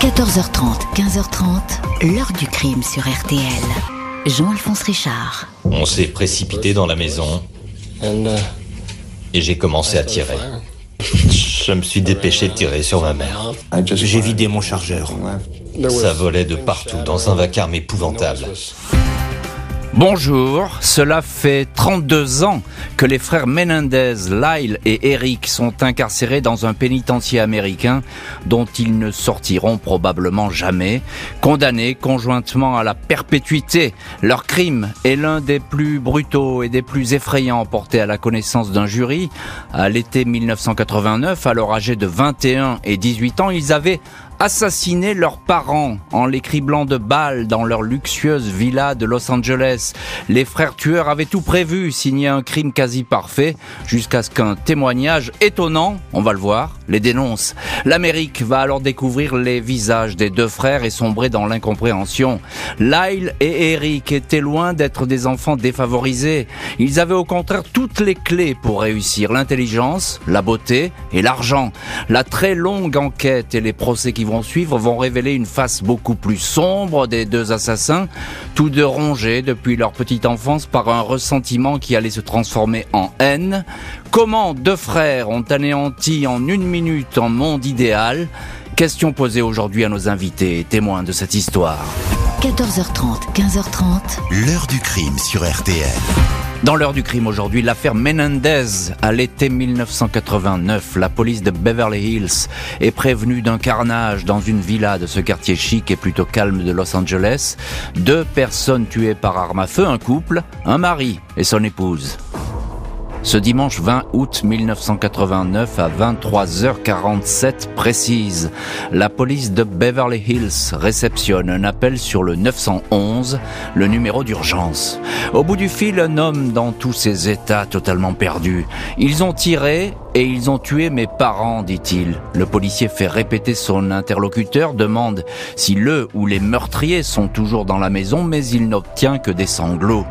14h30, 15h30, l'heure du crime sur RTL. Jean-Alphonse Richard. On s'est précipité dans la maison et j'ai commencé à tirer. Je me suis dépêché de tirer sur ma mère. J'ai vidé mon chargeur. Ça volait de partout dans un vacarme épouvantable. Bonjour, cela fait 32 ans que les frères Menendez, Lyle et Eric sont incarcérés dans un pénitencier américain dont ils ne sortiront probablement jamais, condamnés conjointement à la perpétuité. Leur crime est l'un des plus brutaux et des plus effrayants portés à la connaissance d'un jury. À l'été 1989, alors âgés de 21 et 18 ans, ils avaient assassiner leurs parents en les criblant de balles dans leur luxueuse villa de Los Angeles. Les frères tueurs avaient tout prévu, signé un crime quasi parfait, jusqu'à ce qu'un témoignage étonnant, on va le voir, les dénonce. L'Amérique va alors découvrir les visages des deux frères et sombrer dans l'incompréhension. Lyle et Eric étaient loin d'être des enfants défavorisés. Ils avaient au contraire toutes les clés pour réussir, l'intelligence, la beauté et l'argent. La très longue enquête et les procès qui vont suivre vont révéler une face beaucoup plus sombre des deux assassins, tous deux rongés depuis leur petite enfance par un ressentiment qui allait se transformer en haine. Comment deux frères ont anéanti en une minute un monde idéal? Question posée aujourd'hui à nos invités, témoins de cette histoire. 14h30, 15h30. L'heure du crime sur RTL. Dans l'heure du crime aujourd'hui, l'affaire Menendez. À l'été 1989, la police de Beverly Hills est prévenue d'un carnage dans une villa de ce quartier chic et plutôt calme de Los Angeles. Deux personnes tuées par arme à feu, un couple, un mari et son épouse. Ce dimanche 20 août 1989 à 23h47 précise, la police de Beverly Hills réceptionne un appel sur le 911, le numéro d'urgence. Au bout du fil, un homme dans tous ses états totalement perdu. Ils ont tiré et ils ont tué mes parents, dit-il. Le policier fait répéter son interlocuteur, demande si le ou les meurtriers sont toujours dans la maison, mais il n'obtient que des sanglots.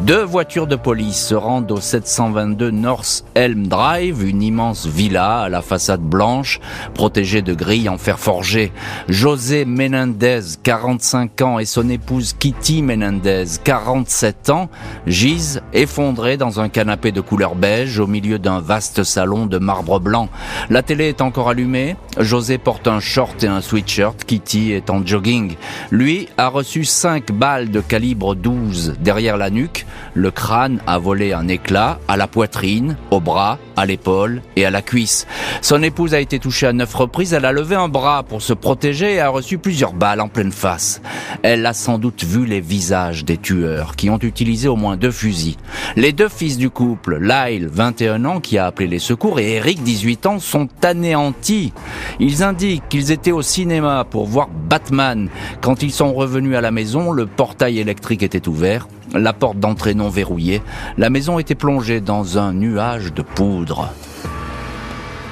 Deux voitures de police se rendent au 722 North Elm Drive, une immense villa à la façade blanche, protégée de grilles en fer forgé. José Menendez, 45 ans, et son épouse Kitty Menendez, 47 ans, gisent effondrés dans un canapé de couleur beige au milieu d'un vaste salon de marbre blanc. La télé est encore allumée. José porte un short et un sweatshirt. Kitty est en jogging. Lui a reçu cinq balles de calibre 12 derrière la nuque. Le crâne a volé un éclat à la poitrine, au bras, à l'épaule et à la cuisse. Son épouse a été touchée à neuf reprises. Elle a levé un bras pour se protéger et a reçu plusieurs balles en pleine face. Elle a sans doute vu les visages des tueurs qui ont utilisé au moins deux fusils. Les deux fils du couple, Lyle, 21 ans, qui a appelé les secours, et Eric, 18 ans, sont anéantis. Ils indiquent qu'ils étaient au cinéma pour voir Batman. Quand ils sont revenus à la maison, le portail électrique était ouvert, la porte d'entrée non verrouillée, la maison était plongée dans un nuage de poudre.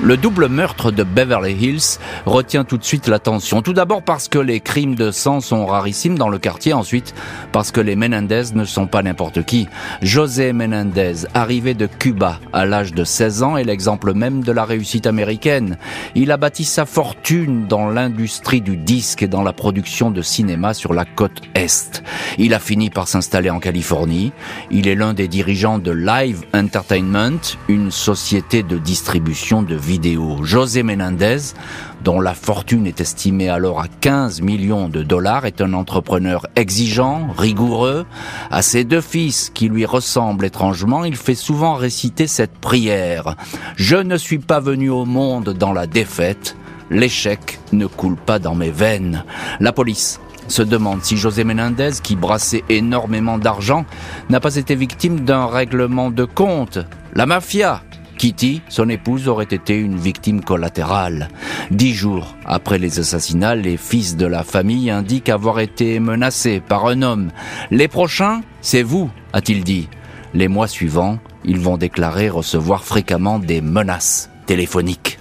Le double meurtre de Beverly Hills retient tout de suite l'attention. Tout d'abord parce que les crimes de sang sont rarissimes dans le quartier. Ensuite, parce que les Menendez ne sont pas n'importe qui. José Menendez, arrivé de Cuba à l'âge de 16 ans, est l'exemple même de la réussite américaine. Il a bâti sa fortune dans l'industrie du disque et dans la production de cinéma sur la côte Est. Il a fini par s'installer en Californie. Il est l'un des dirigeants de Live Entertainment, une société de distribution de José Menendez, dont la fortune est estimée alors à 15 millions de dollars, est un entrepreneur exigeant, rigoureux. À ses deux fils, qui lui ressemblent étrangement, il fait souvent réciter cette prière. Je ne suis pas venu au monde dans la défaite. L'échec ne coule pas dans mes veines. La police se demande si José Menendez, qui brassait énormément d'argent, n'a pas été victime d'un règlement de compte. La mafia Kitty, son épouse, aurait été une victime collatérale. Dix jours après les assassinats, les fils de la famille indiquent avoir été menacés par un homme. Les prochains, c'est vous, a-t-il dit. Les mois suivants, ils vont déclarer recevoir fréquemment des menaces téléphoniques.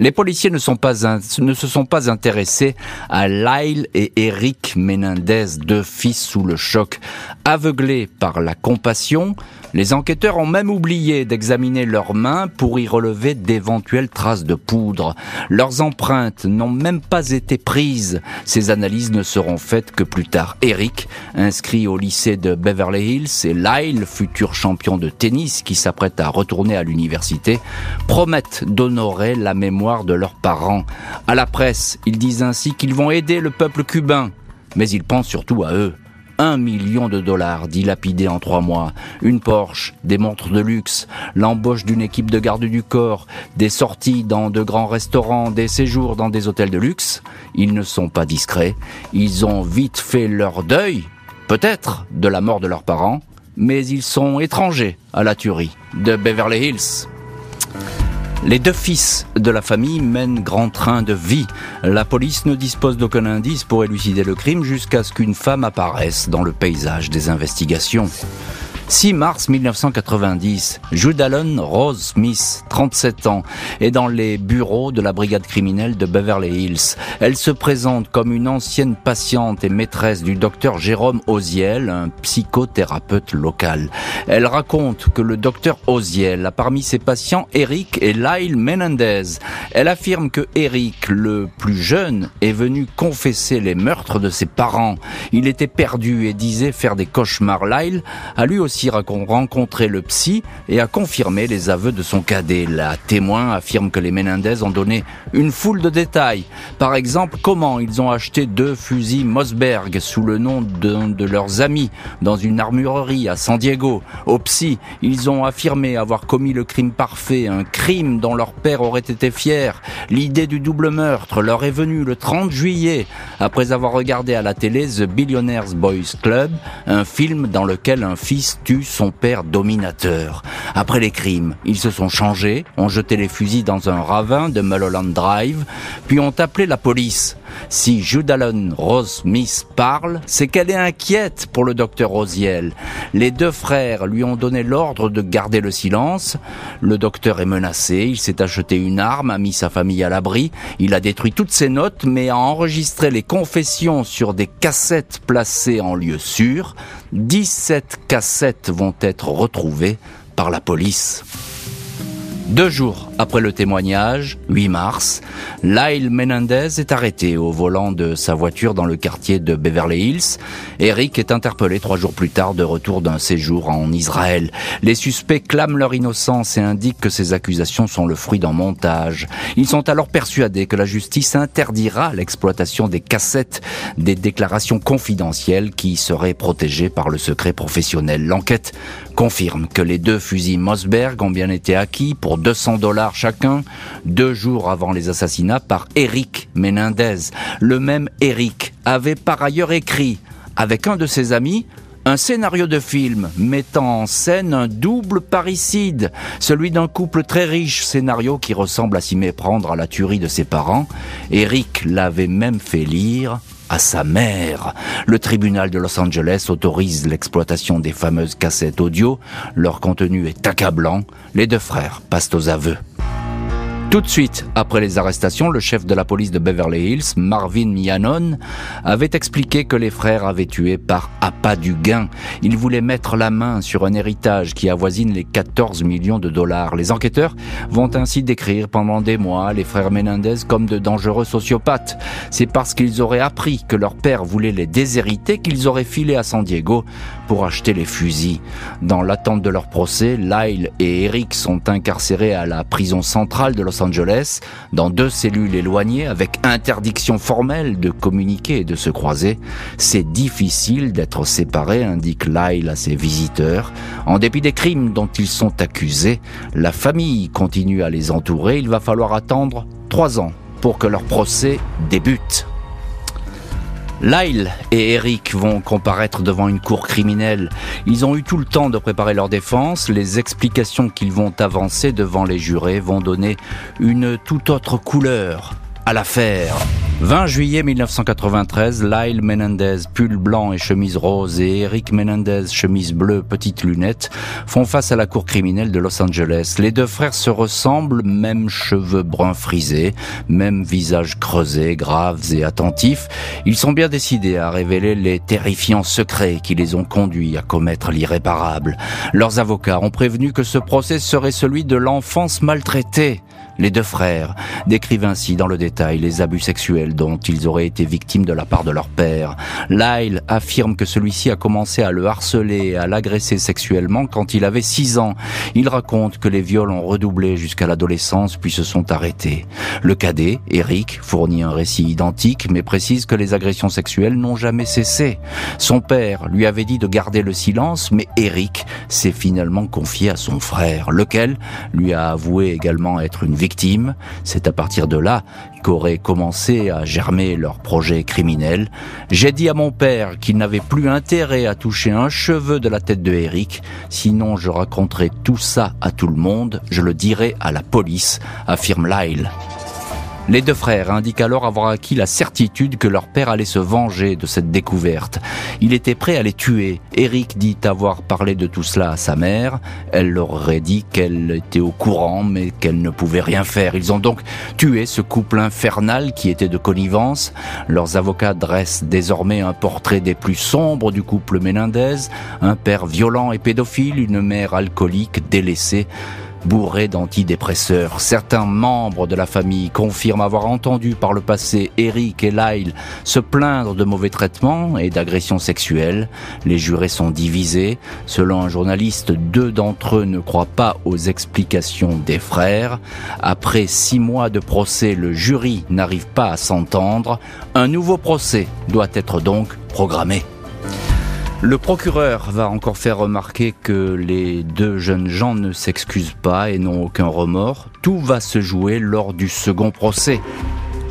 Les policiers ne, sont pas ne se sont pas intéressés à Lyle et Eric Menendez, deux fils sous le choc. Aveuglés par la compassion, les enquêteurs ont même oublié d'examiner leurs mains pour y relever d'éventuelles traces de poudre. Leurs empreintes n'ont même pas été prises. Ces analyses ne seront faites que plus tard. Eric, inscrit au lycée de Beverly Hills, et Lyle, futur champion de tennis qui s'apprête à retourner à l'université, promettent d'honorer la mémoire de leurs parents. À la presse, ils disent ainsi qu'ils vont aider le peuple cubain, mais ils pensent surtout à eux. Un million de dollars dilapidés en trois mois, une Porsche, des montres de luxe, l'embauche d'une équipe de garde du corps, des sorties dans de grands restaurants, des séjours dans des hôtels de luxe. Ils ne sont pas discrets, ils ont vite fait leur deuil, peut-être, de la mort de leurs parents, mais ils sont étrangers à la tuerie de Beverly Hills. Les deux fils de la famille mènent grand train de vie. La police ne dispose d'aucun indice pour élucider le crime jusqu'à ce qu'une femme apparaisse dans le paysage des investigations. 6 mars 1990, Judalon Rose Smith, 37 ans, est dans les bureaux de la brigade criminelle de Beverly Hills. Elle se présente comme une ancienne patiente et maîtresse du docteur Jérôme Oziel, un psychothérapeute local. Elle raconte que le docteur Oziel a parmi ses patients Eric et Lyle Menendez. Elle affirme que Eric, le plus jeune, est venu confesser les meurtres de ses parents. Il était perdu et disait faire des cauchemars. Lyle a lui aussi a rencontré le psy et a confirmé les aveux de son cadet. La témoin affirme que les Menendez ont donné une foule de détails. Par exemple, comment ils ont acheté deux fusils Mossberg sous le nom d'un de, leurs amis dans une armurerie à San Diego. Au psy, ils ont affirmé avoir commis le crime parfait, un crime dont leur père aurait été fier. L'idée du double meurtre leur est venue le 30 juillet après avoir regardé à la télé The Billionaires Boys Club, un film dans lequel un fils son père dominateur. Après les crimes, ils se sont changés, ont jeté les fusils dans un ravin de Mulholland Drive, puis ont appelé la police. Si Judalon Rose Smith parle, c'est qu'elle est inquiète pour le docteur Rosiel. Les deux frères lui ont donné l'ordre de garder le silence. Le docteur est menacé, il s'est acheté une arme, a mis sa famille à l'abri, il a détruit toutes ses notes, mais a enregistré les confessions sur des cassettes placées en lieu sûr. 17 cassettes vont être retrouvées par la police. Deux jours après le témoignage, 8 mars, Lyle Menendez est arrêté au volant de sa voiture dans le quartier de Beverly Hills. Eric est interpellé trois jours plus tard de retour d'un séjour en Israël. Les suspects clament leur innocence et indiquent que ces accusations sont le fruit d'un montage. Ils sont alors persuadés que la justice interdira l'exploitation des cassettes des déclarations confidentielles qui seraient protégées par le secret professionnel. L'enquête confirme que les deux fusils Mossberg ont bien été acquis pour 200 dollars chacun, deux jours avant les assassinats par Eric Menendez. Le même Eric avait par ailleurs écrit, avec un de ses amis, un scénario de film mettant en scène un double parricide, celui d'un couple très riche, scénario qui ressemble à s'y méprendre à la tuerie de ses parents. Eric l'avait même fait lire à sa mère. Le tribunal de Los Angeles autorise l'exploitation des fameuses cassettes audio. Leur contenu est accablant. Les deux frères passent aux aveux. Tout de suite, après les arrestations, le chef de la police de Beverly Hills, Marvin Yannon, avait expliqué que les frères avaient tué par appât du gain. Ils voulaient mettre la main sur un héritage qui avoisine les 14 millions de dollars. Les enquêteurs vont ainsi décrire pendant des mois les frères Menendez comme de dangereux sociopathes. C'est parce qu'ils auraient appris que leur père voulait les déshériter qu'ils auraient filé à San Diego pour acheter les fusils. Dans l'attente de leur procès, Lyle et Eric sont incarcérés à la prison centrale de Los Dans deux cellules éloignées avec interdiction formelle de communiquer et de se croiser. C'est difficile d'être séparés, indique Lyle à ses visiteurs. En dépit des crimes dont ils sont accusés, la famille continue à les entourer. Il va falloir attendre trois ans pour que leur procès débute. Lyle et Eric vont comparaître devant une cour criminelle. Ils ont eu tout le temps de préparer leur défense. Les explications qu'ils vont avancer devant les jurés vont donner une toute autre couleur à l'affaire. 20 juillet 1993, Lyle Menendez, pull blanc et chemise rose, et Eric Menendez, chemise bleue, petites lunettes, font face à la cour criminelle de Los Angeles. Les deux frères se ressemblent, même cheveux bruns frisés, même visage creusé, graves et attentifs. Ils sont bien décidés à révéler les terrifiants secrets qui les ont conduits à commettre l'irréparable. Leurs avocats ont prévenu que ce procès serait celui de l'enfance maltraitée. Les deux frères décrivent ainsi dans le détail les abus sexuels dont ils auraient été victimes de la part de leur père. Lyle affirme que celui-ci a commencé à le harceler et à l'agresser sexuellement quand il avait 6 ans. Il raconte que les viols ont redoublé jusqu'à l'adolescence puis se sont arrêtés. Le cadet, Eric, fournit un récit identique mais précise que les agressions sexuelles n'ont jamais cessé. Son père lui avait dit de garder le silence mais Eric s'est finalement confié à son frère, lequel lui a avoué également être une victime c'est à partir de là qu'auraient commencé à germer leur projet criminel. J'ai dit à mon père qu'il n'avait plus intérêt à toucher un cheveu de la tête de Eric, sinon je raconterai tout ça à tout le monde, je le dirai à la police, affirme Lyle. Les deux frères indiquent alors avoir acquis la certitude que leur père allait se venger de cette découverte. Il était prêt à les tuer. Eric dit avoir parlé de tout cela à sa mère. Elle leur aurait dit qu'elle était au courant mais qu'elle ne pouvait rien faire. Ils ont donc tué ce couple infernal qui était de connivence. Leurs avocats dressent désormais un portrait des plus sombres du couple Menendez. Un père violent et pédophile, une mère alcoolique délaissée bourré d'antidépresseurs. Certains membres de la famille confirment avoir entendu par le passé Eric et Lyle se plaindre de mauvais traitements et d'agressions sexuelles. Les jurés sont divisés. Selon un journaliste, deux d'entre eux ne croient pas aux explications des frères. Après six mois de procès, le jury n'arrive pas à s'entendre. Un nouveau procès doit être donc programmé. Le procureur va encore faire remarquer que les deux jeunes gens ne s'excusent pas et n'ont aucun remords. Tout va se jouer lors du second procès.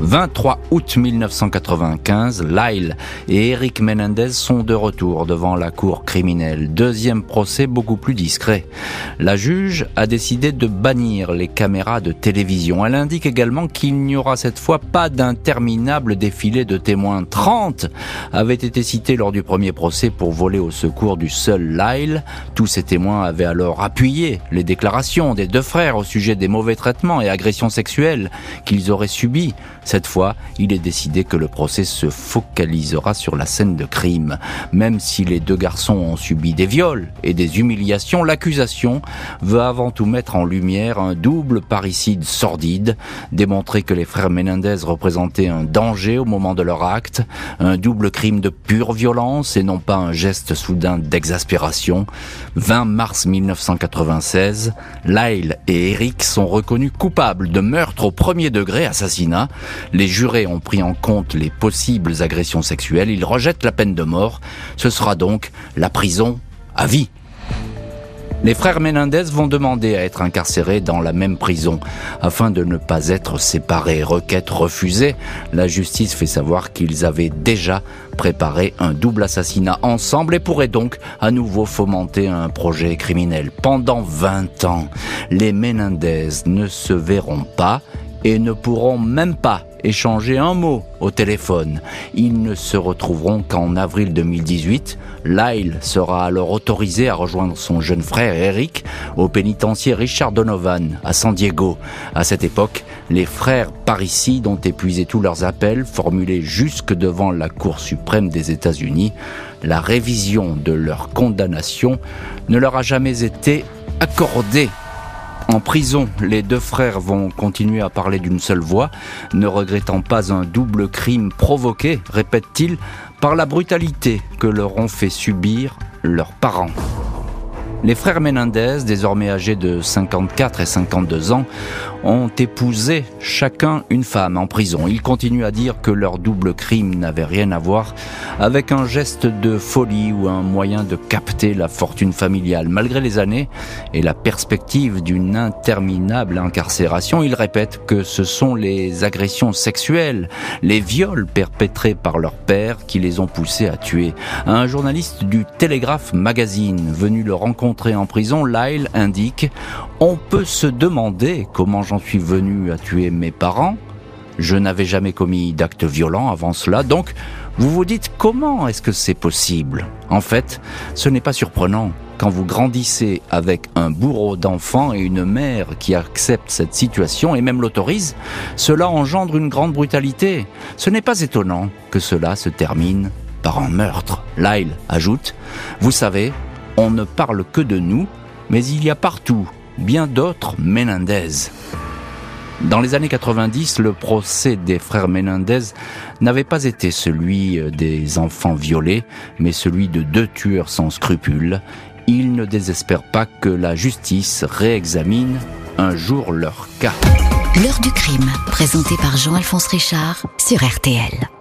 23 août 1995, Lyle et Eric Menendez sont de retour devant la cour criminelle. Deuxième procès beaucoup plus discret. La juge a décidé de bannir les caméras de télévision. Elle indique également qu'il n'y aura cette fois pas d'interminable défilé de témoins. 30 avaient été cités lors du premier procès pour voler au secours du seul Lyle. Tous ces témoins avaient alors appuyé les déclarations des deux frères au sujet des mauvais traitements et agressions sexuelles qu'ils auraient subis. Cette fois, il est décidé que le procès se focalisera sur la scène de crime. Même si les deux garçons ont subi des viols et des humiliations, l'accusation veut avant tout mettre en lumière un double parricide sordide, démontrer que les frères Menendez représentaient un danger au moment de leur acte, un double crime de pure violence et non pas un geste soudain d'exaspération. 20 mars 1996, Lyle et Eric sont reconnus coupables de meurtre au premier degré, assassinat, les jurés ont pris en compte les possibles agressions sexuelles. Ils rejettent la peine de mort. Ce sera donc la prison à vie. Les frères Menendez vont demander à être incarcérés dans la même prison afin de ne pas être séparés. Requête refusée. La justice fait savoir qu'ils avaient déjà préparé un double assassinat ensemble et pourraient donc à nouveau fomenter un projet criminel. Pendant 20 ans, les Menendez ne se verront pas et ne pourront même pas échanger un mot au téléphone. Ils ne se retrouveront qu'en avril 2018. Lyle sera alors autorisé à rejoindre son jeune frère Eric au pénitencier Richard Donovan à San Diego. À cette époque, les frères parricides ont épuisé tous leurs appels formulés jusque devant la Cour suprême des États-Unis. La révision de leur condamnation ne leur a jamais été accordée en prison, les deux frères vont continuer à parler d'une seule voix, ne regrettant pas un double crime provoqué, répète-t-il, par la brutalité que leur ont fait subir leurs parents. Les frères Menendez, désormais âgés de 54 et 52 ans, ont épousé chacun une femme en prison. Ils continuent à dire que leur double crime n'avait rien à voir avec un geste de folie ou un moyen de capter la fortune familiale. Malgré les années et la perspective d'une interminable incarcération, ils répètent que ce sont les agressions sexuelles, les viols perpétrés par leur père qui les ont poussés à tuer. Un journaliste du Telegraph Magazine venu le rencontrer en prison, Lyle indique on peut se demander comment j'en suis venu à tuer mes parents. Je n'avais jamais commis d'actes violents avant cela, donc vous vous dites comment est-ce que c'est possible? En fait, ce n'est pas surprenant. Quand vous grandissez avec un bourreau d'enfants et une mère qui accepte cette situation et même l'autorise, cela engendre une grande brutalité. Ce n'est pas étonnant que cela se termine par un meurtre. Lyle ajoute, Vous savez, on ne parle que de nous, mais il y a partout bien d'autres Menendez. Dans les années 90, le procès des frères Menendez n'avait pas été celui euh, des enfants violés, mais celui de deux tueurs sans scrupules. Ils ne désespèrent pas que la justice réexamine un jour leur cas. L'heure du crime, présenté par Jean-Alphonse Richard sur RTL.